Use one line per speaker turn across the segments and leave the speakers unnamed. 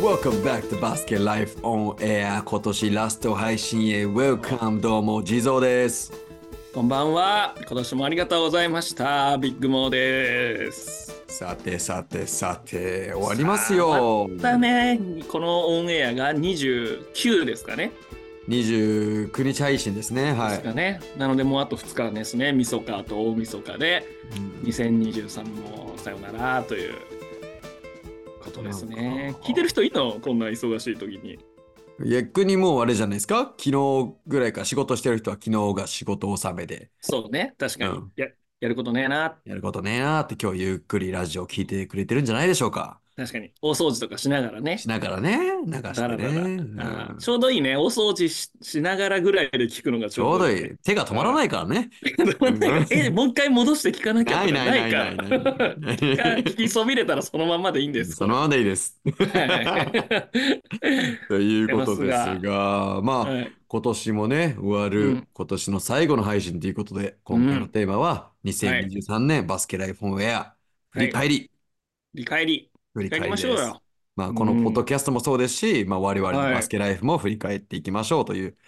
Welcome back to Basket Life on Air 今年ラスト配信へ Welcome どうも地蔵です
こんばんは。今年もありがとうございました。ビッグモーです。
さてさてさて終わりますよ
だね。このオンエアが29ですかね。
29日配信ですねはい
ね。なのでもうあと2日ですね。みそかと大みそかで
うん
2023もさよならということですね聞いてる人いいの？こんな忙しい時に。
逆にもうあれじゃないですか？昨日ぐらいから仕事してる人は昨日が仕事納めで
そうね。確かに。
うん
ややることねえな。
やることねえなーって今日ゆっくりラジオ聞いてくれてるんじゃないでしょうか
確かに。大掃除とかしながらね。
しながらね。流してね。うん。
ちょうどいいね。大掃除ししながらぐらいで聞くのがち
ちょうどい
ょうどいい。
手が止まらないからね。
え、もう一回戻して聞かなきゃとか
ないないない
か。
ない。ない
聞きそびれたらそのまんまでいいんです。
そのままでいいです。
はい。
ということですが、まあ、
はい。
今年もね、終わる、
うん。
今年の最後の配信ということで、今回のテーマは、2023年バスケライフォンウェア、振り返り、
理解り、
振り
帰り
返り。
ましょうよ。
まあ、このポッドキャストもそうですし、まあ、我々の
はい
バスケライフも振り返っていきましょうという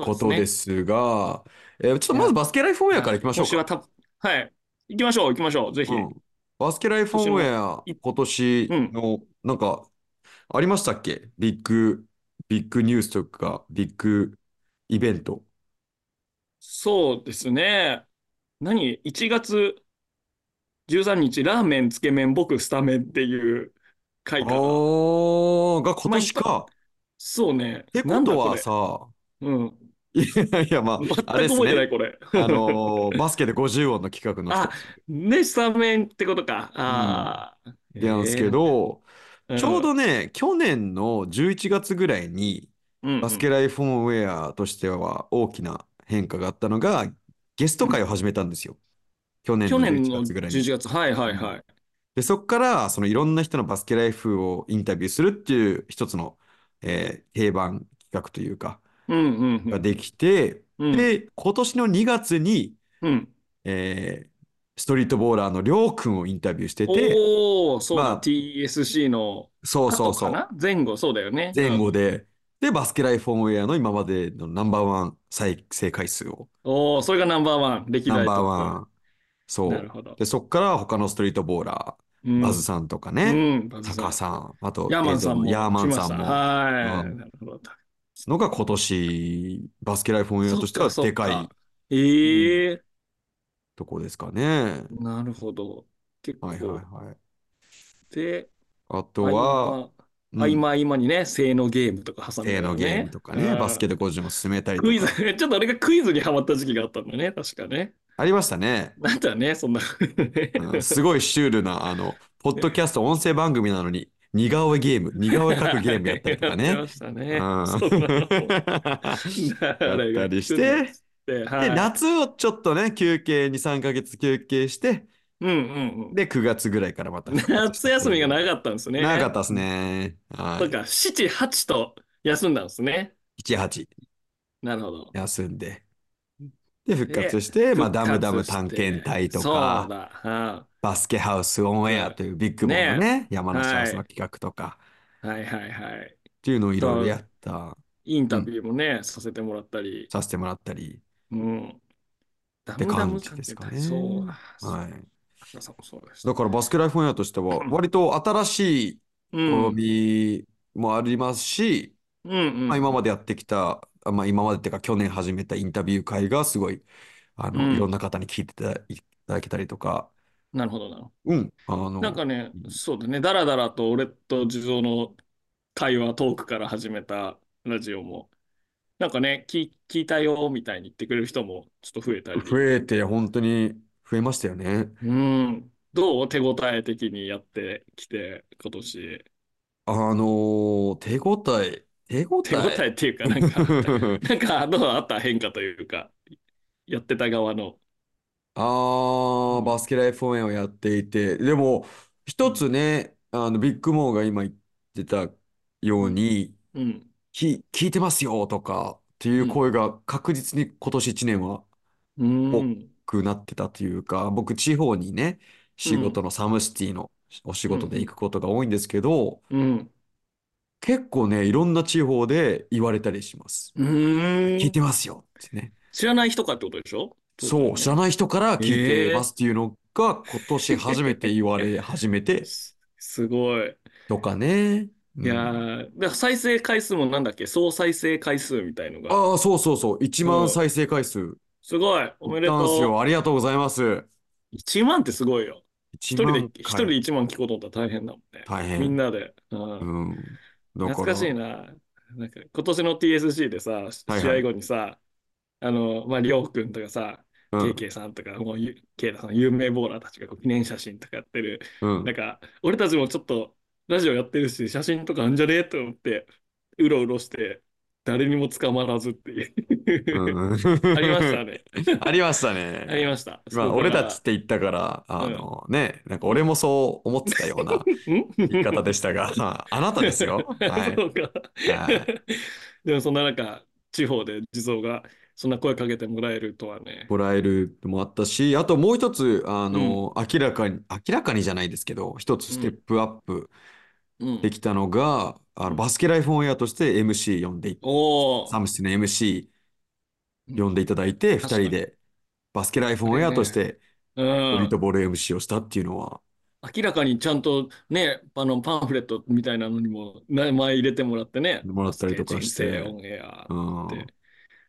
ことで
ね
すが、えーちょっとまずバスケライフォンウェアからいきましょうか。
今年はたはい。行きましょう、行きましょう。ぜひ。
うんバスケライフォンウェア、
い
今年の、なんか、ありましたっけ？ビッグ、ビッグニュースとか、ビッグイベント。
そうですね。何 ?1 月13日、ラーメン、つけ麺、僕、スタメンっていう回から。
おー、が今年か。
そうね。
ってことはさ、
うん。
いやいや、まあ、あれです
全く覚えてない、
ね。
これ。
あのーバスケで50音の企画の
あ、ね、スタメンってことか。ああ。
人なんですけど、
えー、
ちょうどね、去年の11月ぐらいに、
うん、うん
バスケライフォンウェアとしては大きな変化があったのが、ゲスト会を始めたんですよ。去年の11
去年の
月ぐらいに。
11月。はいはいはい。
で、そこから、そのいろんな人のバスケライフをインタビューするっていう一つの、えー定番企画というか、
うんうんうん。
ができて、
うん
で、今年の2月に、
うん。
えーストリートボーラーのりょうくんをインタビューしてて、
おお、そうだ、
まあ
TSC の
そうそうそう、
前後、そうだよね。
前後で、で、バスケライフォンウェアの今までのナンバーワン再生回数を、
おお、それがナンバーワン、歴
ナンバーワン、そう。
なるほど。
で、そこから他のストリートボーラー、
うん
バズさんとか
う
ね、
ん、バズ
タカさん、あと、
ヤーマンさんも
ヤーマンさんも、
はい、
うん
なるほど。
のが今年、バスケライフォンウェアとしてはでかい
ええ
とこですかね。
なるほど。結構、
はいはいはい。
で、
あとは、
合間合間にね、性のゲームとか挟んで
例のゲームとかね、バスケで50も進めたりと
クイズ、
か。
ちょっと俺がクイズにハマった時期があったんだよね、確かね。
ありましたね。
なんだね、そんな。
うんすごいシュールな、あの、ポッドキャスト音声番組なのに、似顔絵ゲーム、似顔絵描くゲームやったりとか
やって
ね。
ましたね。
うん
そんなの
やったりして、
で、は
で、
い。
夏をちょっとね、休憩、2、3ヶ月休憩して、
うんうんうん。
で、9月ぐらいからまた。
夏休みが長かったんですね。
長かったですね。はい。
そうか、7、8と休んだんですね。
7、8
なるほど。
休んで。で、復活して、まあ、ダムダム探検隊と
そう
か、
だ。は
バスケハウスオンエアというビッグモンのね、山梨ハウスの企画とか、
いはいはいはい。
っていうのをいろいろやった、
インタビューもね、させてもらったり。
させてもらったり
うん。ダ
って
ムダム
感じですかね。
そう。
はい。
い。さんもそうです。
だからバスケライフオンエアとしては、割と新しい
うん。
試みもありますし、
うんうん。
まあ、今までやってきた、あまあ、今までっていうか去年始めたインタビュー会がすごい、あの、
うん
いろんな方に聞いていただいただけたりとか、
なるほどな
うん、あ
ど。
の、
なんかね
う、ん
そうだね、だらだらと俺と地蔵の会話、トークから始めたラジオも、なんかね、聞聞いたよみたいに言ってくれる人もちょっと増えたり。
増えて本当に増えましたよね。
うん。どう？手応え的にやってきて、今年。
あのー手応え、手応
手応え
え。
っていうか、なんか、なんか、どうあった変化というか、やってた側の。
ああ、バスケライフオンエアをやっていて、でも、一つね、あの、ビッグモーが今言ってたように、
うん。
き、聞いてますよとかっていう声が確実に今年1年は
うん。
くなってたというか、僕地方にね、仕事のサムシティのお仕事で行くことが多いんですけど、
うん。
結構ね、いろんな地方で言われたりします。
うー
聞いて
ん。
ますよってね。
知らない人かってことでしょ？そう
知ら
ね。
ない人から聞いてま
ええ
すっていうのが今年初めて言われ始めて
す、すごい。
とかね。う
いや
ん。
ー、だから再生回数もなんだっけ、総再生回数みたいのが。
ああ、そうそうそう。1
うん。
万再生回数
すごい。おめで
たんすよ。
と
ありがとうございます。
う。1万ってすごいよ。
1
一人で。一人で1万聞こうと思ったら大変だもんね。
大変。
みんなで。うん。
うん。だ
懐かしいな。なんか今年の TSC でさ、試合
はいはい。
後にさ、あの、まあ、りょうくんとかさ、
うん、
ケイケイさんとか、もうゆ、ケイタさん、有名ボーラーたちがこう記念写真とかやってる。
うん、
なんか、俺たちもちょっとラジオやってるし、写真とかあんじゃね？えと思って、うろうろして、誰にも捕まらずってい
うん。
うありましたね。
ありました
あり
ね。
ました。そ
まあ、俺たちっ
ら、
て言ったから、あ
うん。
のね、なんか俺もそう思ってたような言い方でしたが、まあ、あなたですよ。はい。
そうか。
はい。
でもそんな中、地方で地蔵がそんな声かけてもらえるとはね。
もらえるのもあったし、あともう一つ、あ
うん、
の、明らかに、明らかにじゃないですけど、一つステ
うん、
ップアップ
うん。
できたのが、あの、
うん
バスケライフオンエアとして MC 呼んでい、
おー、
サムシティの
う
MC
ん、
呼んでいただいて、二
確かに。
人でバスケライフオンエアとし。て
う
ストリート
ん。
ボール MC をしたっていうのは、
明らかにちゃんとね、あのパンフレットみたいなのにも名前入れてもらってね、
もらったりとかして、
生オンエアっ
うん。
て。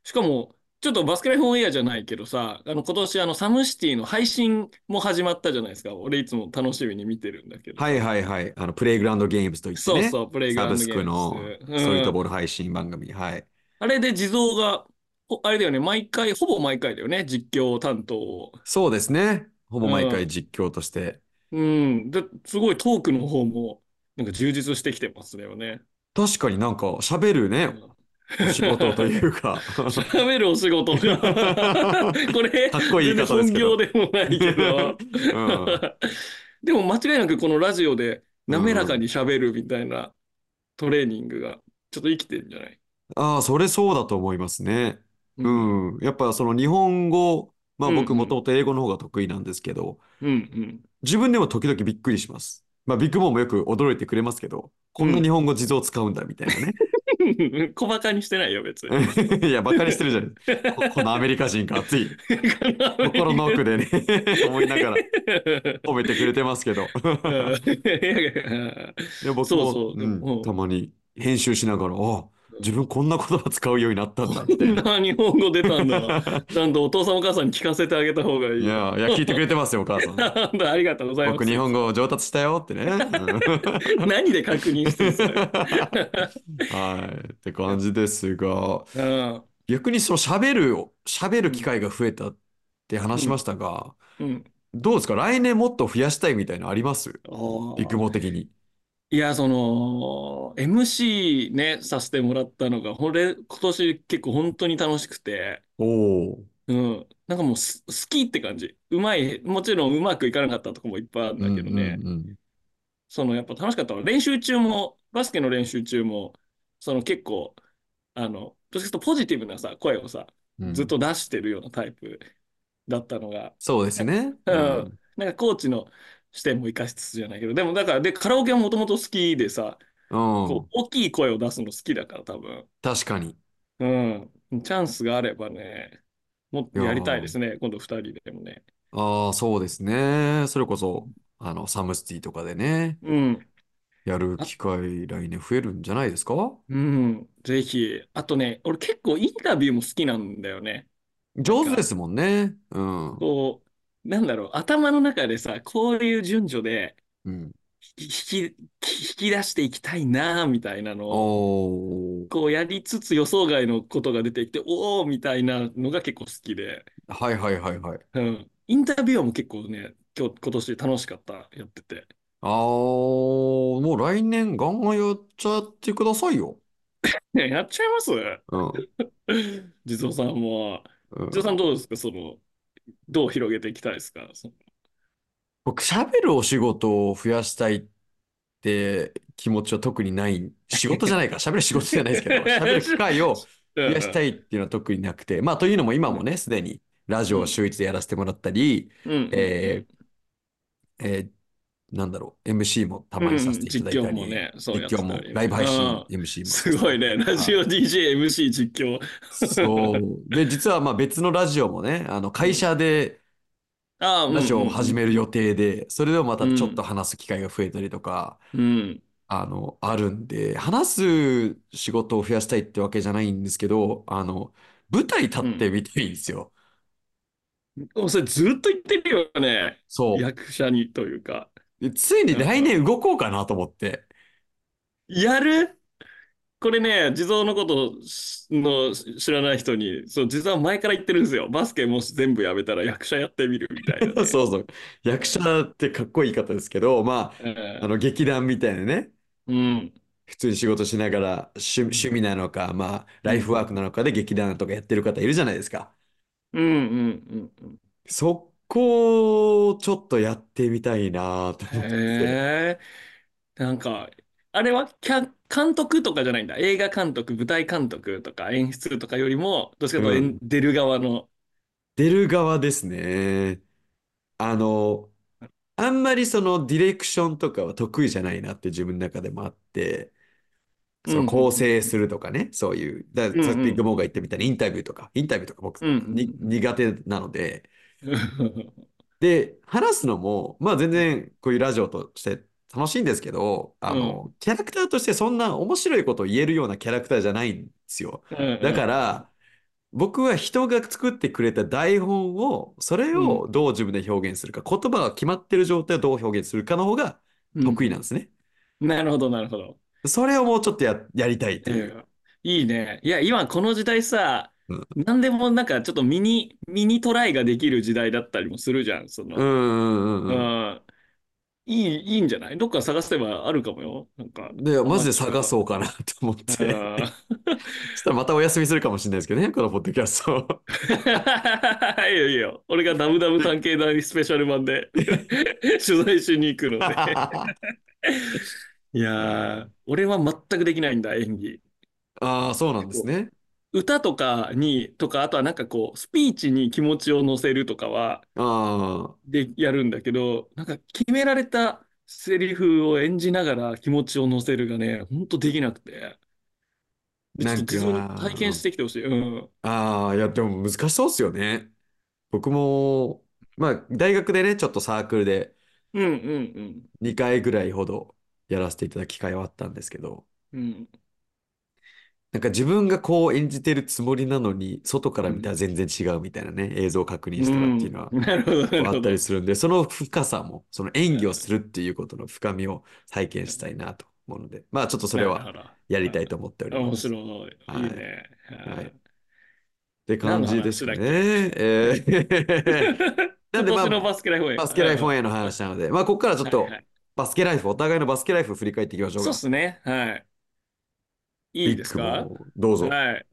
しかも、ちょっとバスケライフオンエアじゃないけどさ、あの今年あのサムシティの配信も始まったじゃないですか。俺いつも楽しみに見てるんだけど
はい
さ。
はいはい。あの、プレイグラウンドゲームズといってね、
そうそう、プレイグラウン
サブスク
ドゲームズ。
のストリートボー
うん。
ル配信番組。はい。
あれで地蔵が、ほあれだよね、毎回、ほぼ毎回だよね、実況担当を。
そうですね。ほぼ
う
毎回
ん。
実況として。
うん。で、すごいトークの方も、なんか充実してきてますよね。
確かになんか喋るね、仕事というか
喋るお仕事が これ、
かっこいい
全然
言い方ですけど
本業でもないけど
うん。
でも間違いなくこのラジオで滑らかに
うんうん。
喋るみたいなトレーニングがちょっと生きてるんじゃない？
ああ、それそうだと思いますね。
うん。
うん。やっぱその日本語、まあ
うんう
僕もと
ん。
もと英語の方が得意なんですけど、
うんうん。
自分でも時々びっくりします。まあビッグモーもよく驚いてくれますけど、こんな日
うん。
本語地蔵使うんだみたいなね。
小馬鹿にしてないよ、別に。
いや、バカにしてるじゃない。こ、このアメリカ人か、つい 心の奥でね思いながら褒めてくれてますけど僕も、
そうそう、で
うん、
も、
たまに編集しながら、あ、自分こんな言葉使うようになったんだ、みたいな。
こんな日本語出たんだ。ちゃんとお父さんお母さんに聞かせてあげた方がいいよ。
いや、いや、聞いてくれてますよ、お母さん。
ありがとうございま
僕、
す。
日本語上達したよってね。う ん
何で確認してんそれ。
はい。って感じですが、
うん、
逆にその喋る、喋る機
うん、
会が増えたって話しまし
うん、
たが、
うん。
どうですか？来年もっと増やしたいみたいなのあります？育。毛的に。
いや、その、MC ね、させてもらったのが、これ、今年結構本当に楽しくて、
おお。
うん。なんかもうす好きって感じ。うまい、もちろんうまくいかなかったとこもいっぱいあるんだ
うんうん
けどね。
うん。
そのやっぱ楽しかったのは練習中も、バスケの練習中も、その結構、あの、どっちかというとポジティブなさ、声をさ、ずっ
うん。
と出してるようなタイプだったのが、
そうですね。
うん、
うん。
なんかコーチの視点も生かしつつじゃないけど、でもだから、で、カラオケはもともと好きでさ、
う
こう、
ん。
大きい声を出すの好きだから多分、
確かに。
うん、チャンスがあればね、もっとやりたいで
ー
すね、今度二人でもね。
ああ、そうですね。それこそ、あの、サムシティとかでね、
うん。
やる
あ、
機会来年増えるんじゃないですか？
うん、ぜひ。あとね、俺結構インタビューも好きなんだよね。なんか、
上手ですもんね。うん。
こう、なんだろう、頭の中でさ、こういう順序で
うん。
引き、引き引き出していきたいな、みたいなのを、
おー。
こうやりつつ予想外のことが出てきて、おーみたいなのが結構好きで、
はいはいはいはい。
うん。インタビュアーも結構ね、今日、今年楽しかった、やってて。
ああ、もう来年ガンガンやっちゃってくださいよ。
ね、やっちゃいます？
うん。
地蔵さんも。地蔵さん
うん。
どうですか？その、どう広げていきたいですか？
僕、喋るお仕事を増やしたいって気持ちは特にない。仕事じゃないか。ら、喋る仕事じゃないですけど、喋る機会を増やしたいっていうのは特になくて、まあというのも今もね、すでにラジオを
うん、
週一でやらせてもらったり、
うん、
え
ん、
ーえーなんだろう、MC もたまにさせ
うん、
ていただ
実
いたり、
況もね、そうや
も。ライブ配信
うん。
MC も
すごいね。ラジオ DJ、MC 実況。
そう。で、実はまあ別のラジオもね、あの会
うん。
社でラジオを
うん
始める予定で、それでもま
うん。う
たちょっと
ん。
話す機会が増えたりとか、
うん。
あの、あるんで、話す仕事を増やしたいってわけじゃないんですけど、あの、舞台立って
うん。
みたいんですよ。
もうそれずっと言ってるよね。
そ
役者にというか。
ついに来年動こうかなと思って。
やる？これね、地蔵のことの知らない人に、そう、実は前から言ってるんですよ。バスケもし全部やめたら役者やってみるみたいなね。
そうそう。役者ってかっこいい方ですけど、まあ、あ
う
の、劇団みたいなね、
ん。うん。
普通に仕事しながら趣、趣味なのか、まあ、
うん。
ライフワークなのかで劇団とかやってる方いるじゃないですか。
うん。うん。うん。
そこをちょっとやってみたいなと思って。
へえ。なんか、あれはキャ監督とかじゃないんだ。映画監督、舞台監督とか演出とかよりも、どっちかというと
ん。
出る側の。
出る側ですね。あの、あんまりそのディレクションとかは得意じゃないなって自分の中でもあって。その構成するとかね、そういう、だ
うん。
さっきビッグモーが
うん。
言ったみたいにインタビューとか、インタビューとか僕
うん。う
に
ん。
苦手なので、
うん
で、話すのも、まあ全然こういうラジオとして楽しいんですけど、あ
うん。
の、キャラクターとしてそんな面白いことを言えるようなキャラクターじゃないんですよ。
うん。
だから、僕は人が作ってくれた台本を、それ
うん。
をどう自分で表現するか、言葉が決まってる状態をどう表現するかの方が
うん。
得意なんですね。
なるほど、なるほど。
それをもうちょっとや、やりたいと
え
いう。
えいいね。いや、今この時代さ、
うん。
何でもなんかちょっとミニ、ミニトライができる時代だったりもするじゃん。そ
うん
の、
うんうん
う
うん。
ん。いい、いいんじゃない？どっか探せばあるかもよ。なんか、
で、マジで探。そうかなと思っ
う
て。
ん。
そしたらまたお休みするかもしれないですけどね、このポッドキャスト。
いいよいいよ。俺がダムダム探検団スペシャル版で 取材しに行くので。いやー、俺は全くできないんだ、演技。
ああ、そうなんです
こ
ね。
う歌とかに、とか、あとはなんかこう、スピーチに気持ちを乗せるとかは、
ああ、
でやるんだけど、なんか決められたセリフを演じながら気持ちを乗せるがね、ほんとできなくて。で、ちょ
なん
っと実際に体験し
か、
てきてほしい。うん。
ああ、いや、でも難しそうですよね。僕も、まあ、大学でね、ちょっとサークルで
うんうん
2回ぐらいほどやらせていただく機会はあったんですけど、
うん。うん。
なんか自分がこう演じてるつもりなのに、外から
うん。
見たら全然違うみたいなね、映像を確認
う
したらっていうの
ん。
は、
なるほど、な
こうあったり。するんで、その深さも、その演技を
う
するっていうことの深みを体験したいなと思うので、まあちょっとそれは。やりたいと思っており
面
ます。
白い。い
はい。
いね。
はい。っ
はい
て
何の
感じですね。えー なん
今
でまあ、
バスケライフォン。
バスケライフオ
は
ンエアの話なので、まあここからちょっと。バスケライフ、お互いのバスケライフを振り返っていきましょう
そうっ
か。
すね。はい。いいですか？
もどうぞ。
はい。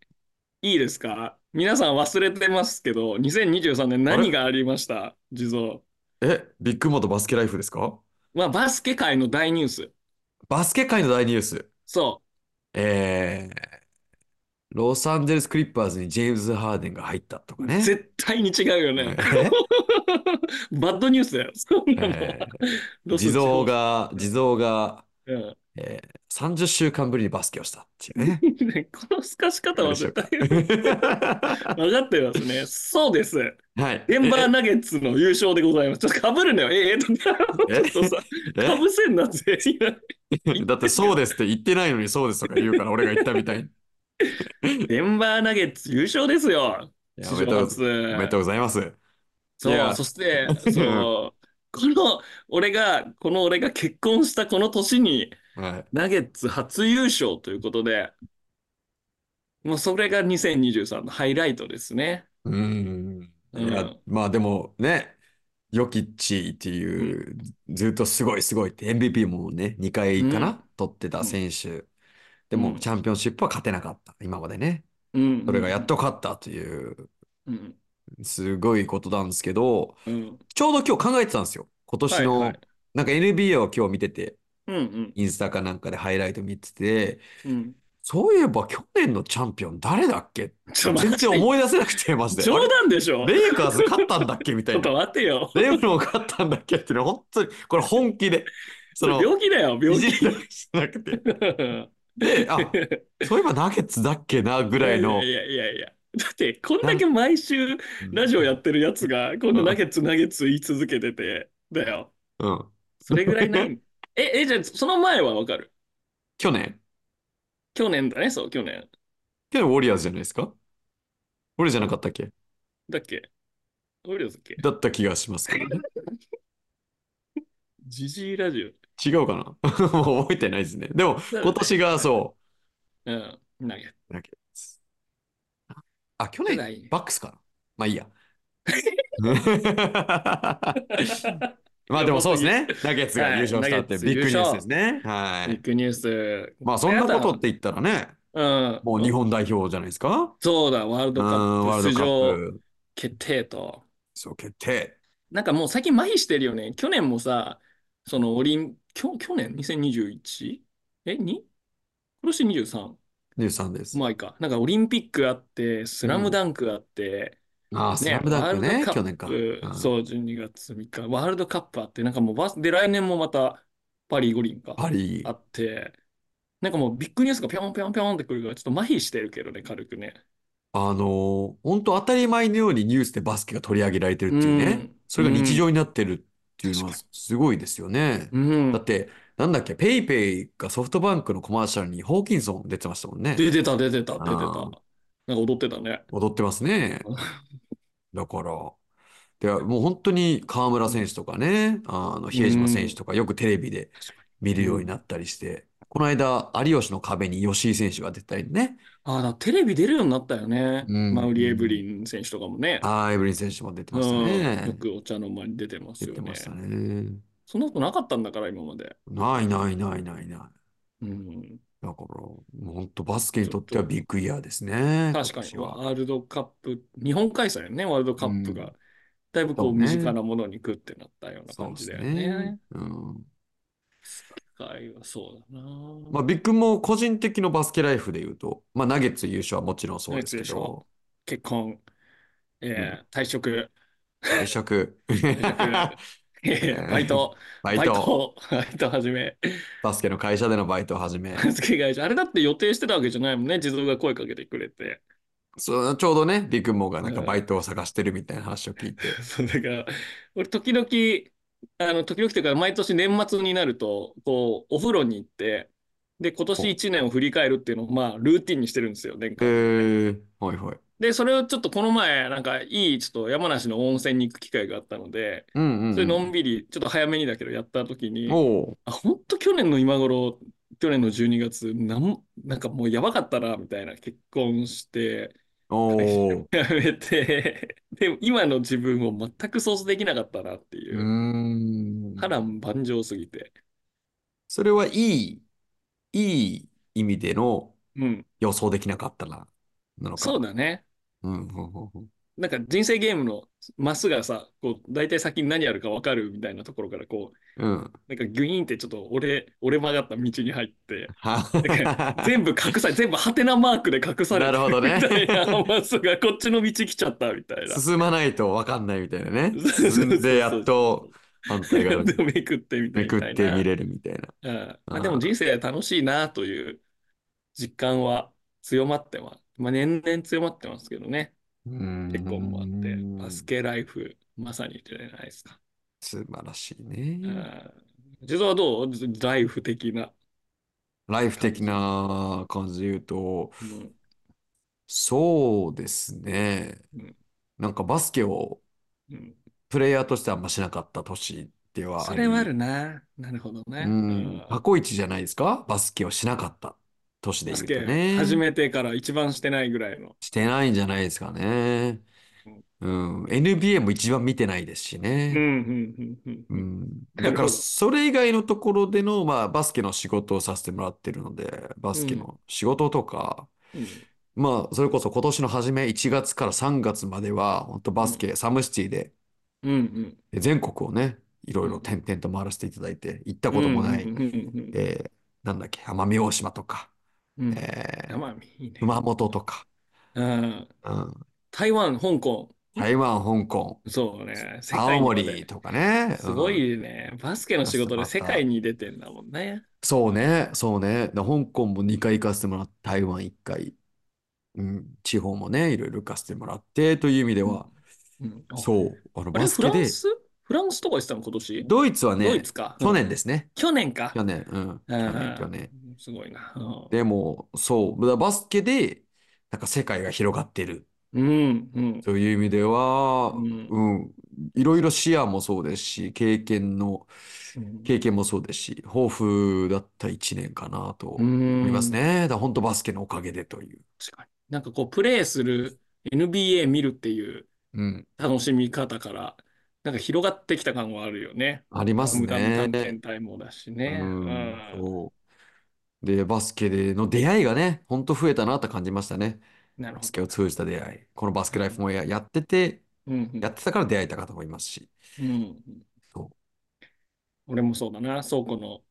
いいですか？皆さん忘れてますけど、2023年何がありました？地蔵。
え、ビッグモとバスケライフですか？
まあ、バスケ界の大ニュース。
バスケ界の大ニュース？
そ
えー、ロサンゼルス・クリッパーズにジェームズ・ハーデンが入ったとか
う。
ね。
絶対に違うよね。
え
バッドニュースだよ。そんなの。
えー
ロ
地蔵。が、地蔵が、
うん
えー30週間ぶりにバスケをしたっていうね。
ねこの透かし方は絶対
か。
分かってますね。そうです。
はい。
デンバー
え、
ナゲッツの優勝でございます。ちょっとかぶるのよ。ええとか、ちょ
え、
っとさ、かぶせんなぜ。
え、だってそうですって言ってないのにそうですとか言うから俺が言ったみたいに。
デンバーナゲッツ優勝ですよ。
おめでとう、
上初。
おめでとうございます。い
そう、
や、
そして、そう、この、俺が、この俺が結婚したこの年に、
はい。
ナゲッツ初優勝ということで、もうそれが2023のハイライトですね。
うーん。
う
いや、
ん。
まあでもね、ヨキッチって
うん。
いう、ずっとすごいすごいって、MVP もね、2回か
うん。
な取ってた
うん。
選手。で
うん。
も、チャンピオンシップは勝てなかった。今までね。
うん。
それがやっ
うん。
と勝ったという、
うん。
すごいことなんですけど、
うん。
ちょうど今日考えてたんですよ。今年
はいはい。
の、なんか NBA を今日見てて、
うん。うん。
インスタかなんかでハイライト見てて、
うん。
そういえば去年のチャンピオン誰だっけ？全然思い出せなくて、マジで。あ
冗
れ
談でしょ？
レイカーズ勝ったんだっけみた
ちょっと
いな。
待ってよ。
レブロン勝ったんだっけっていうのは本当に、これ本気で。その、
病気だよ、病気。
いじりだけじゃなくて。で、あ、そういえばナゲッツだっけなぐらいの
い。やいやいや。だって、こんだけ毎週ラジオやってるやつが、このナゲッツ、ナゲッツ言い続けてて、だよ。
うん。
それぐらいない。え、え、じゃあ、その前はわかる？
去年？
去年だね、そう、去年。
去年ウォリアーズじゃないですか？ウォリアーズじゃなかったっけ？
だっけ？俺らだっけ？
だった気がしますけどね。
ジジイラジ
違うかな？も う覚えてないですね。でも、今年がそ
オ。うん、ナゲッ
う。ナゲッツ。あ、去
ツ。
年、バックスかな？まあいいや。まあでもそうですね。ナゲッツが優勝したって
はい
ビッグニュースですね。はい。
ビッグニュース。
まあそんなことって言ったらね、
うん。
もう日本代表じゃないですか？
そうだ、ワールドカップ出場
プ、
決定と。
そう決定。
なんかもう最近麻痺してるよね。去年もさ、そのオリン、きょ去年 ?2021? え、2? 今年 23?
23です。
前か。なんかオリンピックあって、スラムダンクあって、
ああ、ス
ね、
ラムダンクね、
ワールドカ
去年か。
ップ、
うん
そう、12月3日、ワールドカップあって、なんかもうバス、で、来年もまたパリ五輪か、
パリ
あ。って、なんかもうビッグニュースがぴょんぴょんぴょんってくるから、ちょっと麻痺してるけどね、軽くね。
あのー、本当当たり前のようにニュースでバスケが取り上げられてるっていうね。
うん
それが日常になってるっていうのは
確か
すごいですよね。
うん
だ。って、なんだっけ、 PayPay がソフトバンクのコマーシャルにホーキンソン出てましたもんね。
出てた、出てた、出てた。
あ
なんか踊ってたね。
踊ってますね。だから、でもう本当に河村選手とかね、あの比江島選手とかよくテレビで見るようになったりして、この間、有吉の壁に吉井選手が出たりね、
ああ、テレビ出るようになったよね。
うん
マウリ・エブリン選手とかもね。
あーエブリン選手も出てました
うん、よ
ね。
くお茶の間に出てますよね
出てま。したね。
そんなことなかったんだから、今まで。
ないないないないない。
うん、
だから、本当バスケにとってはビッグイヤーですね。
確かに。ワールドカップ、日本開催よね、ワールドカップが。
うん
だいぶこ
そう
身近なものに食ってなったような感じだよ
ね
ね。。
うん。
はい、そうだな。
まあ、ビッグも個人的のバスケライフで言うと、まあ、ナゲッツ優勝はもちろんそうですけど、
結婚、えー退職、
退職、
えー バイト、
バイト、
バイト、バイト始め、
バスケの会社でのバイトを始め、
バスケ会社。あれだって予定してたわけじゃないもんね。地蔵が声かけてくれて。
そうちょうどね、ビッグモーがなんか
うん
バイトを探してるみたいな話を聞いて、
そうだから、俺、時々、あの、時々というか、毎年年末になると、こう、お風呂に行って、で、今年1年を振り返るっていうのを、まあ、ルーティンにしてるんですよ、年
え
間。
ー、はいはい。
で、それをちょっとこの前、なんか、いい、ちょっと山梨の温泉に行く機会があったので、
うんうん、
それのんびり、ちょっと早めにだけど、やった時に、あ、本当去年の今頃、去年の12月、なん、なんかもうやばかったな、みたいな、結婚して、やめて、でも今の自分を全く想像できなかったなっていうう、
ーん。
波乱万丈すぎて。
それはいい、いい意味での
うん、
予想できなかったな、なのか。
そうだね。
うんうんうんうん
なんか人生ゲームのマスがさ、こう、大体先に何あるか分かるみたいなところから、こう、
うん。
なんかギュイーンってちょっと折れ、折れ曲がった道に入って、全部隠され、全部ハテナマークで隠されて
なるほどね
みたいなマスがこっちの道来ちゃったみたいな。
進まないと分かんないみたいなね。進んでやっと反対側に
でめくってみた
めく
いな。
って見れるみたいな。
うんまあ、でも人生楽しいなという実感は強まってます。まあ、年々強まってますけどね。結婚もあって、バスケライフ、まさにじゃないですか。
素晴らしい
うん
ね。
実はどう？ライフ的な。
ライフ的な感じで言うと、
うん
そうですね
うん。
なんかバスケを
うん
プレイヤーとしてあんましなかった年ではあり
それはあるな。なるほどね。
う
うん
ん。過去一じゃないですか？バスケをしなかった年で言うとね。
始めてから一番してないぐらいの。
してないんじゃないですかね。うん。NBA も一番見てないですし
うん、
ね。だから、それ以外のところでの、まあ、バスケの仕事をさせてもらってるので、バスケの仕事とか、
うん
まあ、それこそ今年の初め、1月から3月までは、本当バスケ、サムシティで、
うん、うん。
全国をね、いろいろ転々と回らせていただいて、行ったこともない、
うんうんうんうん
えーなんだっけ、奄美大島とか、
うん。
えー
いいね。
熊本とか、
うん。
うん、
台湾、香港。
台湾、香港、
そうね。世
青
界にまで。
森とかね、う
すご
ん、
いね。バスケの仕事で。世界に出てんだもんね。
そうね、そうね。で香港も2回行かせてもらって、台湾1回、うん、地方もね、いろいろ行かせてもらって、という意味で
うん。
は、
うん。あ、
そう、あの
れ、
スケで、
フランス？フランスとか言ってたの今年？
ドイツはね、
ドイツか。う
去
ん。
年ですね。
去年か。
去年、うん、
う
去年、去年。
ん。すごいな。う
でも、そう、だからバスケで、なんか世界が広がってる。
ん。うん。うん。
という意味では、う
うん。
ん、いろいろ視野もそうですし、経験の、
うん
経験もそうですし、豊富だった一年かな
う
と思います
ん。
ね。だから本当バスケのおかげでという。
確かに。なんかこう、プレーする NBA 見るっていう
うん、
楽しみ方から、なんか広がってきた感はあるよね。
あります
ダムダム探
ね。
検隊もだし
う
ね。う
ん、
ん。
そう。で、バスケでの出会いがね、本当増えたなと感じましたね。バスケ
なるほど。
を通じた出会い。このバスケライフ
うん。
もや、やってて、
うん。
やってたから出会えた方もいますし。
うん。う俺もそうだな。倉庫の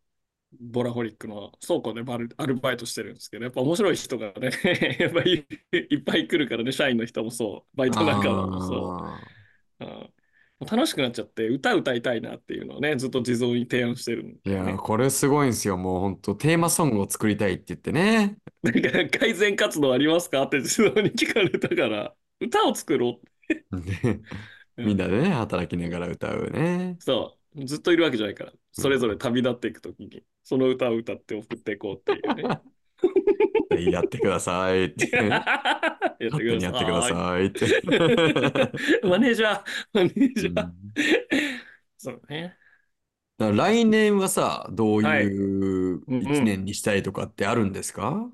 ボラホリックの倉庫でバルアルバイトしてるんですけど、やっぱ面白い人がね、やっぱりいっぱい来るからね、社員の人もそう、バイ
う。
ト仲間もそ
ああ。
う。うん楽しくなっちゃって、歌歌いたいなっていうのをね、ずっと地蔵に提案してるん
いや。これすごいんですよ。もう本当テーマソングを作りたいって言ってね。
なんか改善活動ありますかって地蔵に聞かれたから、歌を作ろ
で
う。うん、
みんなでね、働きながら歌うね。
そう、ずっといるわけじゃないから、それぞれ
うん。
旅立っていくときに、その歌を歌って送っていこうっていうね。
でやってくださいって。
やってくだ
勝手にやってくだ
さい。
って。
マネージャー、マネージャー。
うん
そうね。
来年はさ、どう
はい。
いう一
うんうん。
年にしたいとかってあるんですか？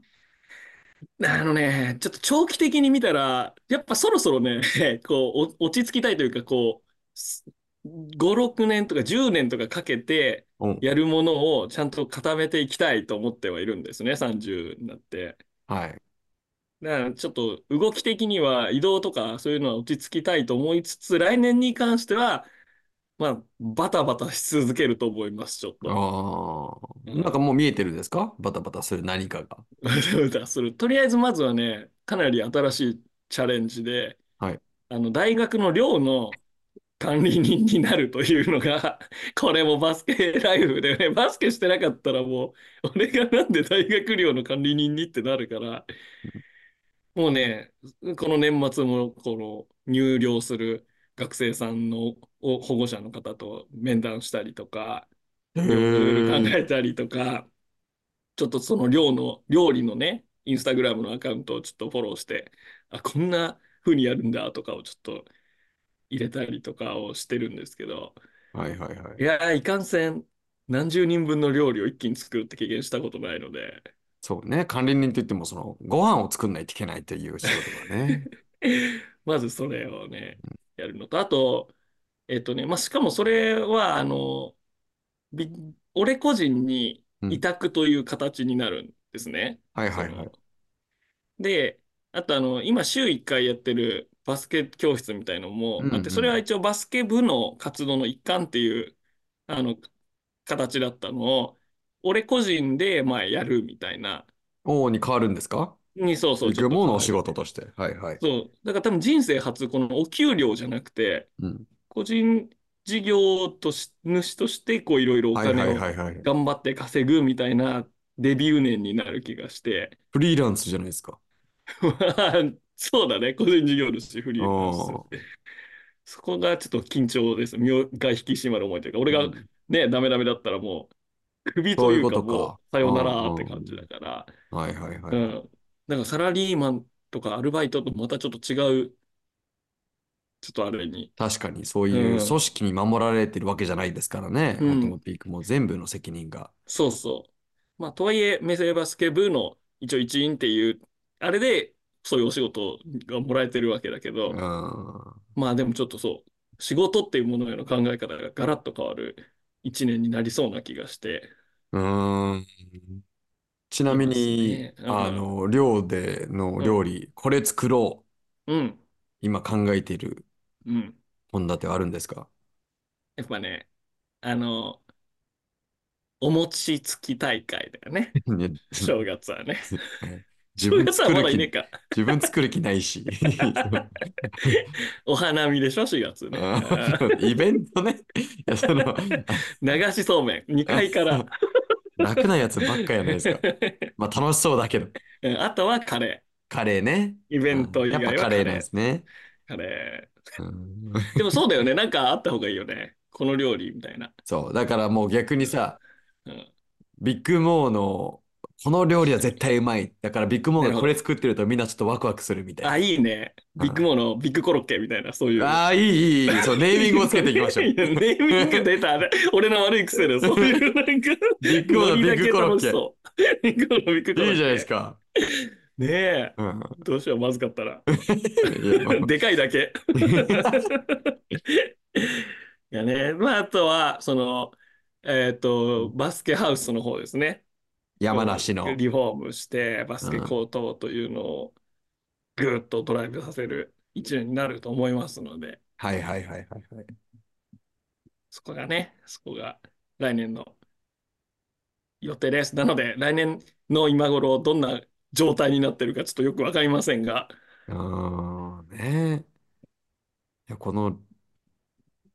あのね、ちょっと長期的に見たら、やっぱそろそろね、こう、お落ち着きたいというか、こう、す5、6年とか10年とかかけて
うん。
やるものをちゃんと固めていきたいと思ってはいるんですね、30になって。
はい。
だからちょっと動き的には移動とかそういうのは落ち着きたいと思いつつ、来年に関しては、まあ、バタバタし続けると思います、ちょっと。
ああ。なんか
うん。
もう見えてるんですか？バタバタする何かが。
バタバタする。とりあえずまずはね、かなり新しいチャレンジで、
はい。
あの、大学の寮の管理人になるというのが、これもバスケライフでね、バスケしてなかったらもう、俺がなんで大学寮の管理人にってなるから、もうね、この年末もこの入寮する学生さんの保護者の方と面談したりとか、いろいろ考
え。
えたりとか、ちょっとその寮の、料理のね、インスタグラムのアカウントをちょっとフォローして、あ、こんな風にやるんだとかをちょっと入れたりとかをしてるんですけど、
はいはいはい。
いやー、いかんせん、何十人分の料理を一気に作るって経験したことないので、
そうね。管理人といっても、その、ご飯を作んないといけないという仕事がね。
まずそれをね、やるのと、あと、えっとね、まあ、しかもそれは、あの、び俺個人に
うん。
委託という形になるんですね。
はいはいはい。
で、あとあの、今週1回やってるバスケ教室みたいの
うんう
もあって、それは
ん。
一応バスケ部の活動の一環っていう、あの、形だったのを、俺個人で、まあ、やるみたいな、
王に変わるんですか？
に、そうそう、ちょっと
育毛のお仕。事として。はいはい。
そう。だから多分人生初、このお給料じゃなくて、
うん。
個人事業とし、主として、こう、いろいろお金を。頑張って稼ぐみたいなデビュー年になる気がして、
フリーランスじゃないですか。
そうだね、個人事業主、フ
あ
リーランス。
あ。
そこがちょっと緊張です。身が引き締まる思いというか、俺が
うん。
ね、ダメダメだったらもう、クビ
そういうこ
というかも
とか。
う、さ
う
よならって感じだ
んうん。
から、
はいはいはいはい。
うん。だからサラリーマンとかアルバイトとまたちょっと違う、ちょっとあれに。
確かにそう
う
いう組
ん。
織に守られてるわけじゃないですからね。
うん。
オートモピークも全部の責任が。
そうそう。まあ、とはいえ、メセバスケ部の一応一員っていう、あれで、そういうお仕事がもらえてるわけだけ
う
ど、
ん。
まあでもちょっとそう、仕事っていうものへの考え方がガラッと変わる一年になりそうな気がして
うーん。ちなみに、
ね。うん。
あの、寮での
うん。
料理、これ作ろう。
うん。
今考えている
うん。
献立はあるんですか？
やっぱね、あの、お餅つき大会だよね。
ね
正月はね。
自分作る気、
ね。
自分作る気ないし。
お花見でしょ、4月ね。
イベントね。いや、その、
流しそうめん、2階から。
楽なやつばっかやないですか。まあ楽しそうだけど。
うんあとはカレ
カレーね。
ー。イベント以外はカレー
ぱカレーなんで。すね。
カレ
うん
ー。でもそうだよね。なんかあった方がいいよね。この料理みたいな。
そう。だからもう逆にさ、
うん
ビッグモーのこの料理は絶対うまい。だからビッグモーがこれ作ってるとみんなちょっとワクワクするみたいな。
あ、いいね。ビッグモーのビッグコロッケみたいな、そういう。
ああ、いい、いい、いい。そう、ネーミングをつけていきましょう。
いやネーミング出た。俺の悪い癖で、そういうなんか、
ビッグモーのビッグコロッケ。
ビッグモーのビッグコロッケ。
いいじゃないです。か。
ねえ。
うん。
どうしよう、まずかったら。でかいだけ。いやね。まあ、あとは、その、えっと、バスケハウスの方ですね。
山梨の。
リフォームして、バスケコートというのをぐーっとドライブさせる一年になると思いますので、
はいはいはいはいはい。
そこがね、そこが来年の予定です。なので、来年の今頃、どんな状態になってるかちょっとよくわかりませんが、
うーん、ねいや、この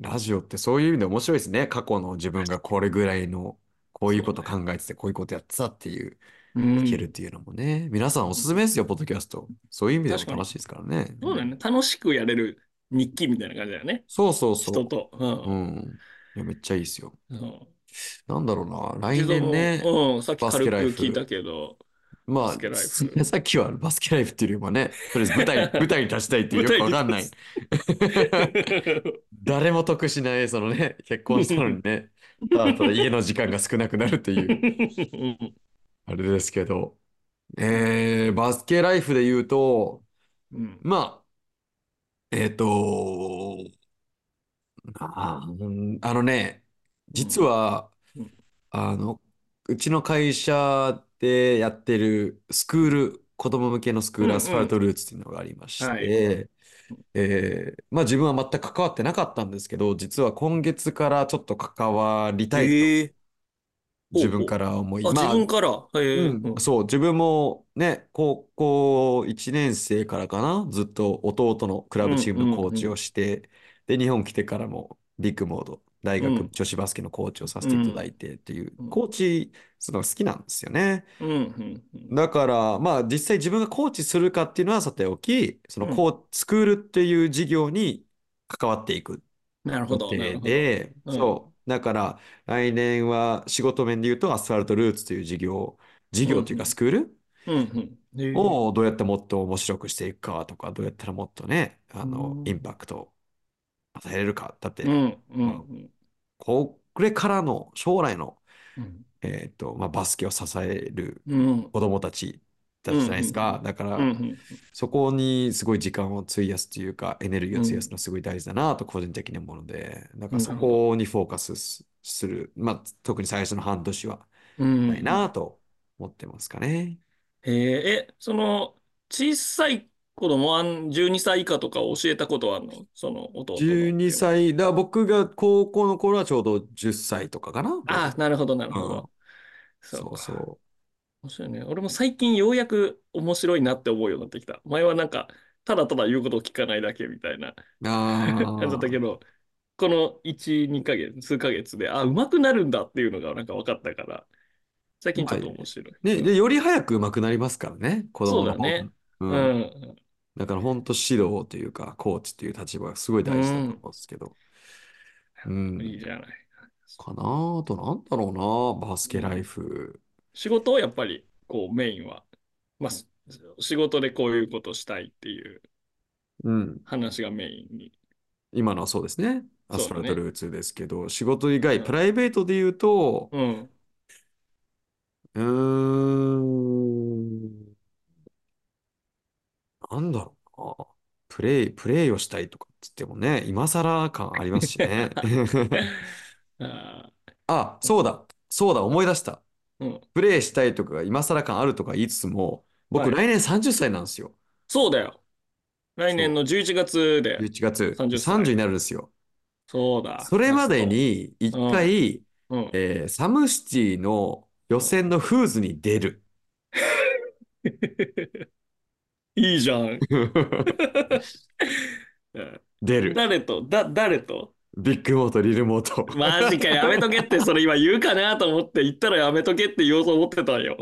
ラジオってそういう意味で面白いですね。過去の自分がこれぐらいの、こういうこと考えてて、こういうことやってたっていう、
う
聞けるっ
ん、
ていうのもね。皆さんおすすめですよ、ポッドキャスト。そういう意味で
確かに
も楽しいですからね。
そうだよね。楽しくやれる日記みたいな感じだよね。
そうそうそ
人と。う。
う。うんん。いや、めっちゃいいですよ。
うん
なんだろうな。来年ね。
うん、さっき
バスケ
軽く
ライフ
聞いたけど、
まあ、さっきはバスケライフっていうよりもね、とりあえず舞台、舞台に立ちたいっていうよくわかんない。誰も得しない、そのね、結婚したのにね、ただただ家の時間が少なくなるっていう、あれですけど、えー、バスケライフで言うと、
うん。
まあ、えっと、あーあのね、実は
うん、
あの、うちの会社でやってるスクール、子供向けのスクール、アスファルトルーツっていうのがありまし
はい。
て、えーまあ自分は全く関わってなかったんですけど、実は今月からちょっと関わりたいと
ええ
自分から思い、
あ、
まあ
自分から？
うん、そう、自分もね、高校1年生からかな、ずっと弟のクラブチームのコーチをして、で、日本来てからもビッグモード、大学
うん
女子バスケのコーチをさせていただいてっていう、
うん
コーチするのが好きなんですよね。
うん、うん、うん。
だから、まあ実際自分がコーチするかっていうのはさておき、そのコースクールっていう事業に関わっていく予
なるほど。
で、
うん
そう。だから、来年は仕事面で言うと、アスファルトルーツという事業、事業というかスクール
うん、うん。
をどうやってもっと面白くしていくかとか、どうやったらもっとね、あの
う、ん
インパクトを与えれるか。だって
う、ん、うん、
これからの将来の、
うん。
えっと、まあ、バスケを支える
うん、
子供たちだったじゃないですか。だから
うん、う、ん。
そこにすごい時間を費やすというか、エネルギーを費やすのすごい大事だなと個人的に思うので、だからそこにフォーカスすする、まあ、特に最初の半年は
うん
ないなと思ってますかね。
へえ、え、その、小さい子供は12歳以下とか教えたことはあるの？その弟の。
12歳、だから僕が高校の頃はちょうど10歳とかかな？
ああ、なるほど、なるほ
うん
ど。
そう
か
そ
面白いね。俺も最近ようやく面白いなって思うようになってきた。前はなんか、ただただ言うことを聞かないだけみたいな
う。あ
感じだったけ
あ。
ど、この1、2ヶ月、数ヶ月で、あ、上手くなるんだっていうのがなんか分かったから、最近ちょっと面白い。
ね、で、より早く上手くなりますからね、子供
そうだね
う。
うんん。
だから本当指導というか、コーチという立場がすごい大事だと思うんですけど。うん。
いいじゃない。
かなあと、なんだろうな、バスケライフ。
仕事をやっぱり、こう、メインは、まあ、す仕事でこういうことしたいっていう
うん。
話がメインに。
今のはそうですね。アスファルトルーツですけど、仕事以外、
うん
プライベートで言うと、
うん。
うーん、なんだろうな。プレイ、プレイをしたいとかっつってもね、今更感ありますしね。
あ
あ、そうだ、そうだ、思い出した。
ーうん。
プレイしたいとか、今更感あるとか言いつつも、僕、
はい
来年30歳なんですよ。
そうだよ。来年の11月で。
11月。
30歳
30になるんですよ。
そうだ。
それまでに一回、
うん。
えーサムシティの予選のフーズに出る。
いいじゃん。う ん
出る。
誰と？だ、誰と？
ビッグモート、リルモート。
マジか、やめとけって、それ今言うかなと思って、言ったらやめとけって言おうと思ってたんよ。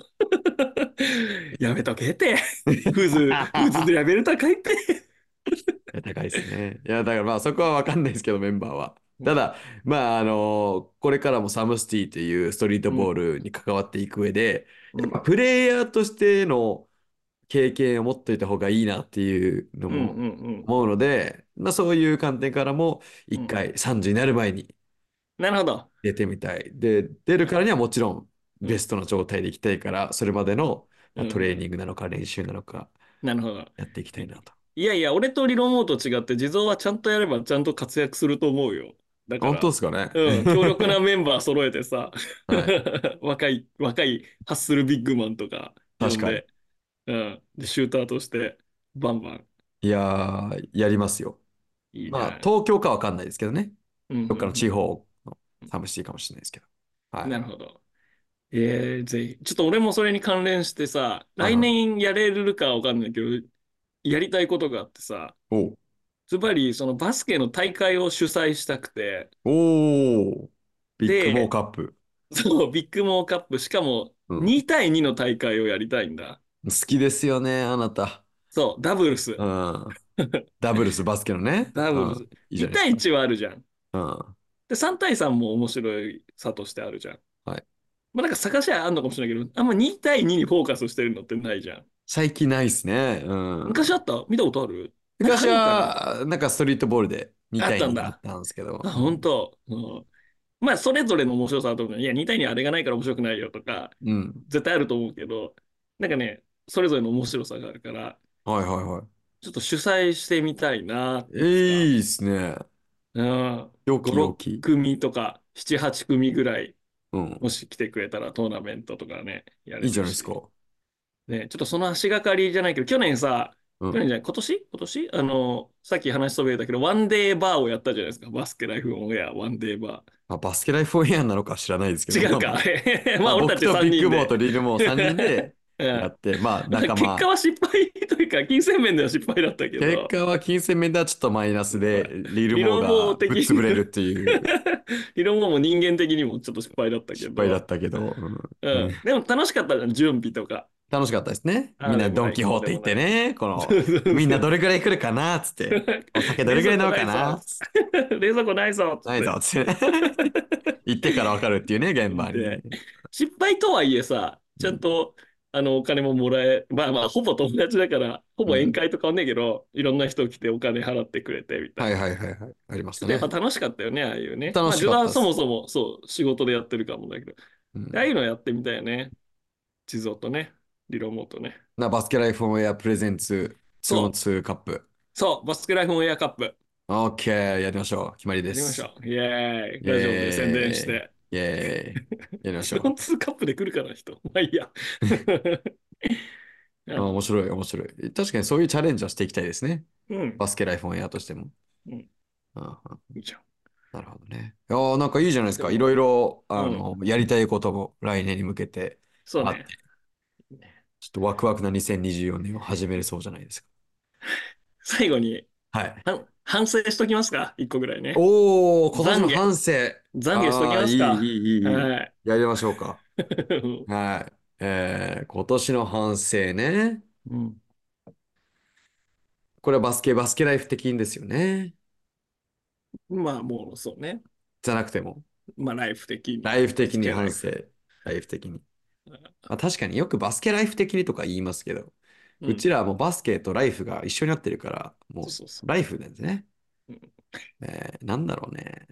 やめとけって。フーズ、フーズでレベル高いって。
高いですね。いや、だからまあそこは分かんないですけど、メンバーは。ただ、まあ、あのこれからもサムシティというストリートボールに関わっていく上で、
うん
やっぱプレイヤーとしての経験を持っといた方がいいなっていうのも
うん。
思うので、まあ、そういう観点からも一回30になる前に
なるほど。
出てみたい。で、出るからにはもちろん
うん
ベストな状態でいきたいから、それまでのトレーニングなのか練習なのか
なるほど。
やっていきたいなと。
いやいや、俺とリロモーと違って、地蔵はちゃんとやればちゃんと活躍すると思うよ。だから、
本当ですかね。
うん、強力なメンバー揃えてさ、
は
若い、若いハッスルビッグマンとか
確かに
うん、で、シューターとして、バンバン。
いやー、やりますよ。
いいね。
まあ、東京かわかんないですけどね。
うんうん
どっかの地方のサムシティかもしれないですけど。はい。
なるほど。えー、ぜひ。ちょっと俺もそれに関連してさ、
はいはい
来年やれるかわかんないけど、やりたいことがあってさ、
おう
ズバリそのバスケの大会を主催したくて、
おービッグ
で
モーカップ。
そう、ビッグモーカップ、しかも
うん
2対2の大会をやりたいんだ。
好きですよね、あなた。
そう、ダブルス。
うん。ダブルスバスケのね。
ダブルス
うんいいじゃ
2対
ないです
1はあるじゃん。
か。うん。
で、3対3も面白いさとしてあるじゃん。
はい。
まあなんか探しはあんのかもしれないけど、あんま2対2にフォーカスしてるのってないじゃん。
最近ないですね。うん。
昔あった？見たことある？
昔は、なんかストリートボールで2対2
あったんだ
だったんですけど。
あ、本当。うん。まあ、それぞれの面白さだと思う。いや、2対2あれがないから面白くないよとか、
うん。
絶対あると思うけど、なんかね、それぞれの面白さがあるから、
はいはいはい。
ちょっと主催してみたいなって
えー、いいですね。
うん。
良き
5、
良き
6。組とか、7、8組ぐらい、
うん。
もし来てくれたらトーナメントとかね、や
いいじゃないですか。
ね、ちょっとその足がかりじゃないけど、去年さ、
うん
去年じゃない、今年？今年？あの、さっき話しそびれたけど、ワンデーバーをやったじゃないですか。バスケライフオンエア、ワンデーバ
あバスケライフオンエアなのか知らないですけ
ー。
ど。
違うか。
ま
まあ、
あ、
俺たち3
僕とビッ
人で。
グモーとリルモー3人で
うん
やって、まあ仲
結
間。
果は失敗というか、金銭面では失敗だったけど、
結果は金銭面ではちょっとマイナスで、リルモー
リルモ
がぶっ潰れるっていう。
理論も人間的にもちょっと失敗だったけど、
失敗だったけど、うん。
でも楽しかったじゃん、準備とか。
楽しかったですね。
あ
みんなドンキホーテ行ってね、この、みんなどれくらい来るかなっつって、お酒どれくらい飲むかな
冷蔵庫ないぞ。
ないぞっつって。行ってから分かるっていうね、現場に。
で失敗とはいえさ、ちゃんと、あのお金ももらえ、まあまあ、ほぼ友達だから、ほぼ宴会と変わんねえけど、いろんな人来てお金払ってくれてみたいな。
はいはいはいはい。ありましたね
やっ。ぱ楽しかったよね、ああいうね。
楽しかった
まあそもそも、そう、仕事でやってるかもだけど、
うん
ああいうのやってみたいよね。地蔵とね、リロモートね。
なバスケライフオンエアプレゼンツ 2on2 カップ。
そう、バスケライフオンエアカップ。
OK、やりましょう。決まりです。
やりましょう。イェーイ。ラジオで宣伝して。
イェーイ。やりましょう
フロ。ンツーカップで来るかな、人。まあいいや。
あ面白い、面白い。確かにそういうチャレンジはしていきたいですね。
うん。
バスケライフオンエアとしても。
うん
ああ
いいじゃん。
なるほどね。いやーなんかいいじゃないですか。いろいろ、あの、やりたいことも来年に向けて
そうね
ちょっとワクワクな2024年を始めれそうじゃないです
最後に
か。はい。
は反省しときますか？一個ぐらいね。
おー、今年の反省。
懺悔しときますか
いい、いい、いい。
はい。
やりましょうか。はい。えー、今年の反省ね。
うん
これはバスケ、バスケライフ的にですよね。
まあもうそうね。
じゃなくても、
まあライフ的に。
ライフ的に反省。ライフ的に。まあ、確かによくバスケライフ的にとか言いますけど、うちらはもうバスケとライフが一緒になってるから、も
そう
ライフなんですね
うん。
えー、なんだろうね。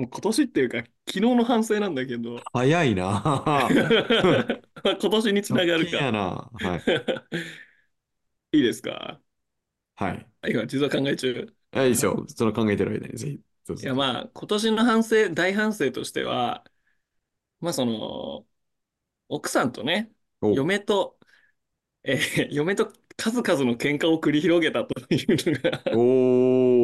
もう今年っていうか、昨日の反省なんだけど、
早いな。
今年につながる
直近や
か。
な。はい。
いいですか？
はい。
今、実は考え中。
あいいですよ。その考えてる間にぜひ。どうぞ
いやまあ、今年の反省、大反省としては、まあその、奥さんとね、
お
嫁と、えー嫁と数々の喧嘩を繰り広げたというのが、
おー。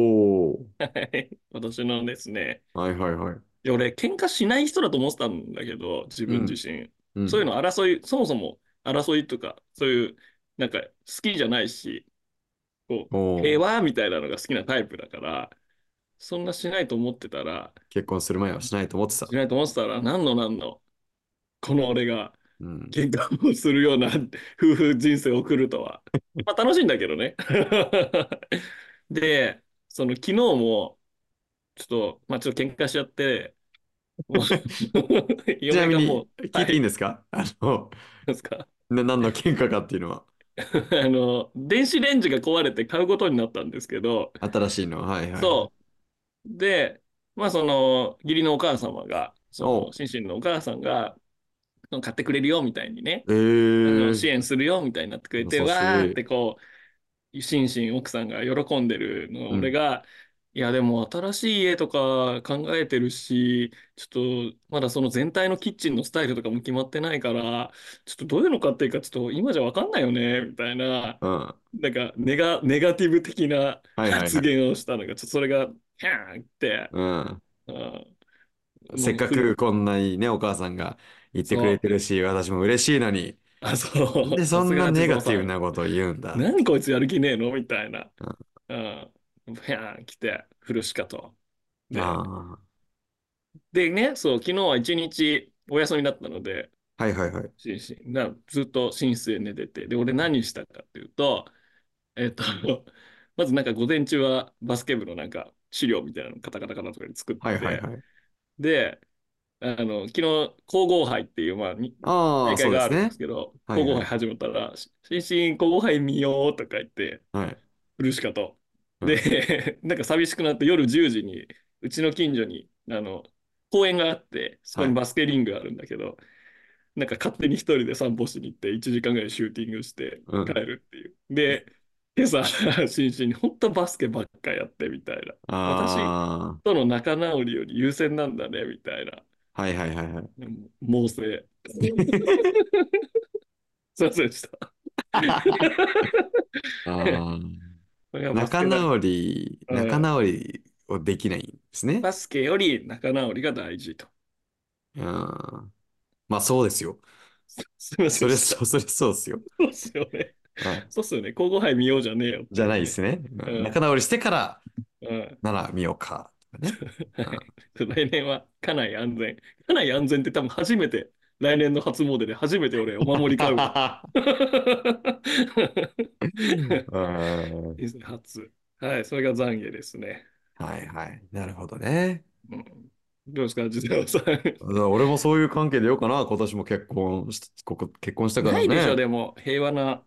はい 今年のですね、
はいはいはい。
や俺、喧嘩しない人だと思ってたんだけど、自分自身。
うん。
そういうの争い、そもそも争いとか、そういう、なんか好きじゃないし、こう、
おー
平和みたいなのが好きなタイプだから、そんなしないと思ってたら、
結婚する前はしないと思ってた
し。ないと思ってたら、何の何の、この俺が
うん。
喧嘩をするような 夫婦人生を送るとは。まあ楽しいんだけどね。で、その昨日も、ちょっと、まあちょっと喧嘩しちゃって、
ちなみに聞いていいんですか？あの、
なんですか？
な何の喧嘩かっていうのは？
あの、電子レンジが壊れて買うことになったんですけど、
新しいの？はいはい。
そう。で、まあその、義理のお母様が、その、シンシンのお母さんが、買ってくれるよみたいにね、
え
あの
ー。
支援するよみたいになってくれて、わーってこう、シンシン奥さんが喜んでるのを
うん
俺が、いやでも新しい家とか考えてるし、ちょっとまだその全体のキッチンのスタイルとかも決まってないから、ちょっとどういうのかっていうかちょっと今じゃわかんないよね、みたいな、
うん。は
なんかネガ、ネガティブ的ない
はいはい
発言をしたのが、ちょっとそれが、ヒャーンって、
うん。
うん
せっかくこんなにね、お母さんが言ってくれてるし、私も嬉しいのに。
あ、そう。
で、そんなネガティブ
さ
なことを言うんだ。
何こいつやる気ねえのみたいな。うん。ヒャーン来て、フルシカと。で
あ
でね、そう、昨日は一日お休みだったので、
あ。はいはいはい。
ししなずっと寝室で寝てて、で、俺何したかっていうと、えっと、まずなんか午前中はバスケ部のなんか資料みたいなのカタカタカタとかで作ってて、
はいはいはい。
で、あの、昨日、皇后杯っていう、まあ、に
あ
大会があるんです。けど、
はいはい
皇后杯始まったら、し新進皇后杯見ようとか言って、
はい。
フルシカと。
うん
で、なんか寂しくなって夜10時に、うちの近所に、あの、公園があって、そこにバスケリングがあるんだけど、なんか勝手に一人で散歩しに行って、1時間ぐらいシューティングして
うん
帰るっていう。で、今朝、心身に本当バスケばっかやってみたいな。
あ
との仲直りより優先なんだね、みたいな。
あ。はいはいはいはい。
猛省。すいませんでした。
ああ。仲直り、
うん
仲直りをできないんですね。
バスケより仲直りが大事と。
うん。まあそうですよ。
すみません。
それそう、それそうですよ。
そうっすよね。
はい
そうっすよね。皇后杯見ようじゃねえよ。
じゃないですね。
うん
仲直りしてから
うん。
なら見ようか。ね。
来年は家内安全。家内安全って多分初めて、来年の初詣で初めて俺お守り買うわ。
うん
いいですね初。はい、それが懺悔ですね。
はいはい。なるほどね。
うん、どうですか、ジゼロさん。
俺もそういう関係でようかな。今年も結婚し、ここ結婚したから
ないでしょ、
ね。
でも、平和な。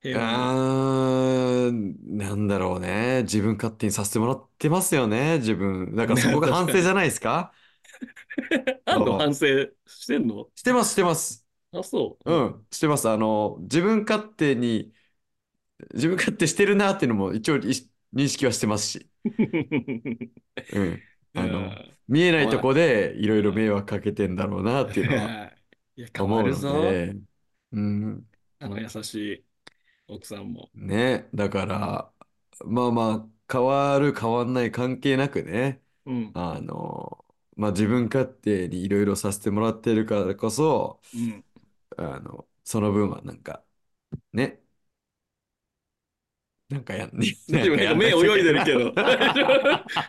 平和な。
あーなんだろうね。自分勝手にさせてもらってますよね。自分。だからそこが反省じゃないですか？
あんの反省してんの？
してます、してます。
あ、そう。
うん、してます。あの、自分勝手に、自分勝手してるなっていうのも一応い認識はしてますし。うん。あの、見えないとこでいろいろ迷惑かけてんだろうなっていうのは
いや、変
思うの
わるぞ。
で。うん。
あの優しい奥さんも。
ね。だから、まあまあ、変わる変わんない関係なくね。
うん。
あの、まあ自分勝手にいろいろさせてもらってるからこそ、
うん。
あの、その分はなんか、ね。なんかやんね。
でもなんか目泳いでるけど。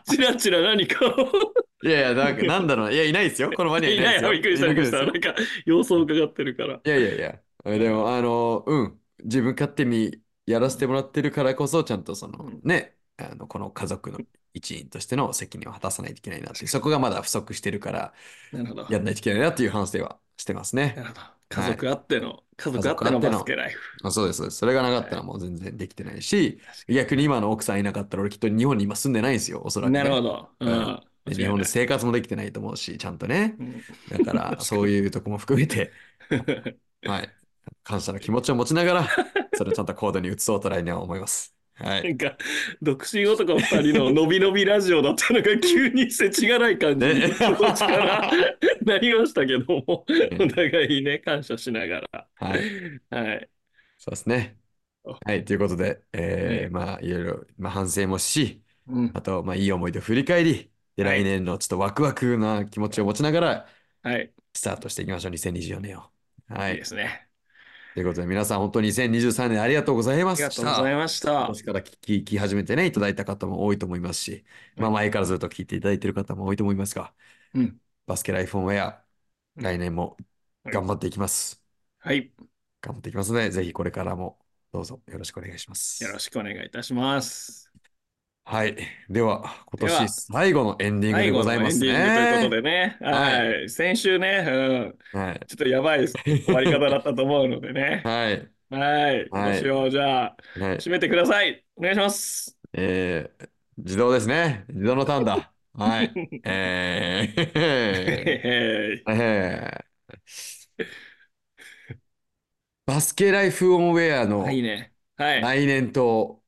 チラチラ何かを。
いやいや、なんかなんだろうな。いや、いないですよ。この場にはい
いないい、
なですよ。
びっくりした、びっくりした。
いな
ないんか、様子を伺ってるから。
いやいやいや。でも、あの、うん。自分勝手にやらせてもらってるからこそ、ちゃんとその、ね、あの、この家族の一員としての責任を果たさないといけないなっていう、そこがまだ不足してるから、
なるほど。
やんないといけないなっていう反省はしてますね
な。るほど。家族あっての、家族あっての
家族あっての
バスケライフ。
あそうです、そうです。それがなかったらもう全然できてないし、
確かに
逆に今の奥さんいなかったら俺きっと日本に今住んでないんですよ、おそらくね、
なるほど。う
うん日本で生活もできてないと思うし、ちゃんとね。
うん
だから、そういうとこも含めて、はい。感謝の気持ちを持ちながら、それをちゃんとコードに移そうと来年は思います。は。
ないんか、独身男二人ののびのびラジオだったのが急に世知がない感じに
ね
から なりましたけども、お互いね、感謝しながら。
はい。
はい。
そうですね。はい。ということで、えーまあ、いろいろ、まあ、反省もし、
うん。
あと、まあ、いい思い出を振り返り、で、
はい
来年のちょっとワクワクな気持ちを持ちながら、
はい。
スタートしていきましょう、2024年を。はいい。
いですね。
ということで、皆さん本当に2023年ありがとうございま
あり
した。
がとうございました
今年。から聞き聞き始めてね、いただいた方も多いと思いますし、まあ前からずっと聞いていただいている方も多いと思いますが、
うん。
バスケライフオンウェア、来年も頑張っていきます。
はい。
頑張っていきますので、ぜひこれからもどうぞよろしくお願いします。
よろしくお願いいたします。
はい。では、今
では
年最後のエンディングで
最後
ございます
のエンディングということ
ね。
でね。
は
はい。先週ね、うん。
はい。
ちょっとやばい終わり方だったと思うのでね。
はい。
はい。どうしよう。じゃあ、
はい。
締めてください。お願いします。
えー、自動ですね。自動のターンだ。はい。えー、
へへ
えー、バスケライフオンウェアの
はいいね。はい。
来年と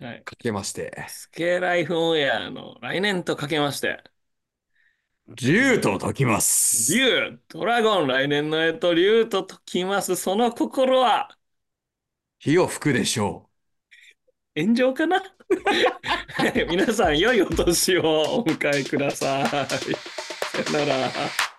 はい。
かけまして、
スケライフオンエアの来年とかけまして、
竜と解きます。
竜、ドラゴン、来年のえと竜と解きます。その心は？
火を吹くでしょ
炎上かな？は い皆さん、良いお年をお迎えください。さよなら。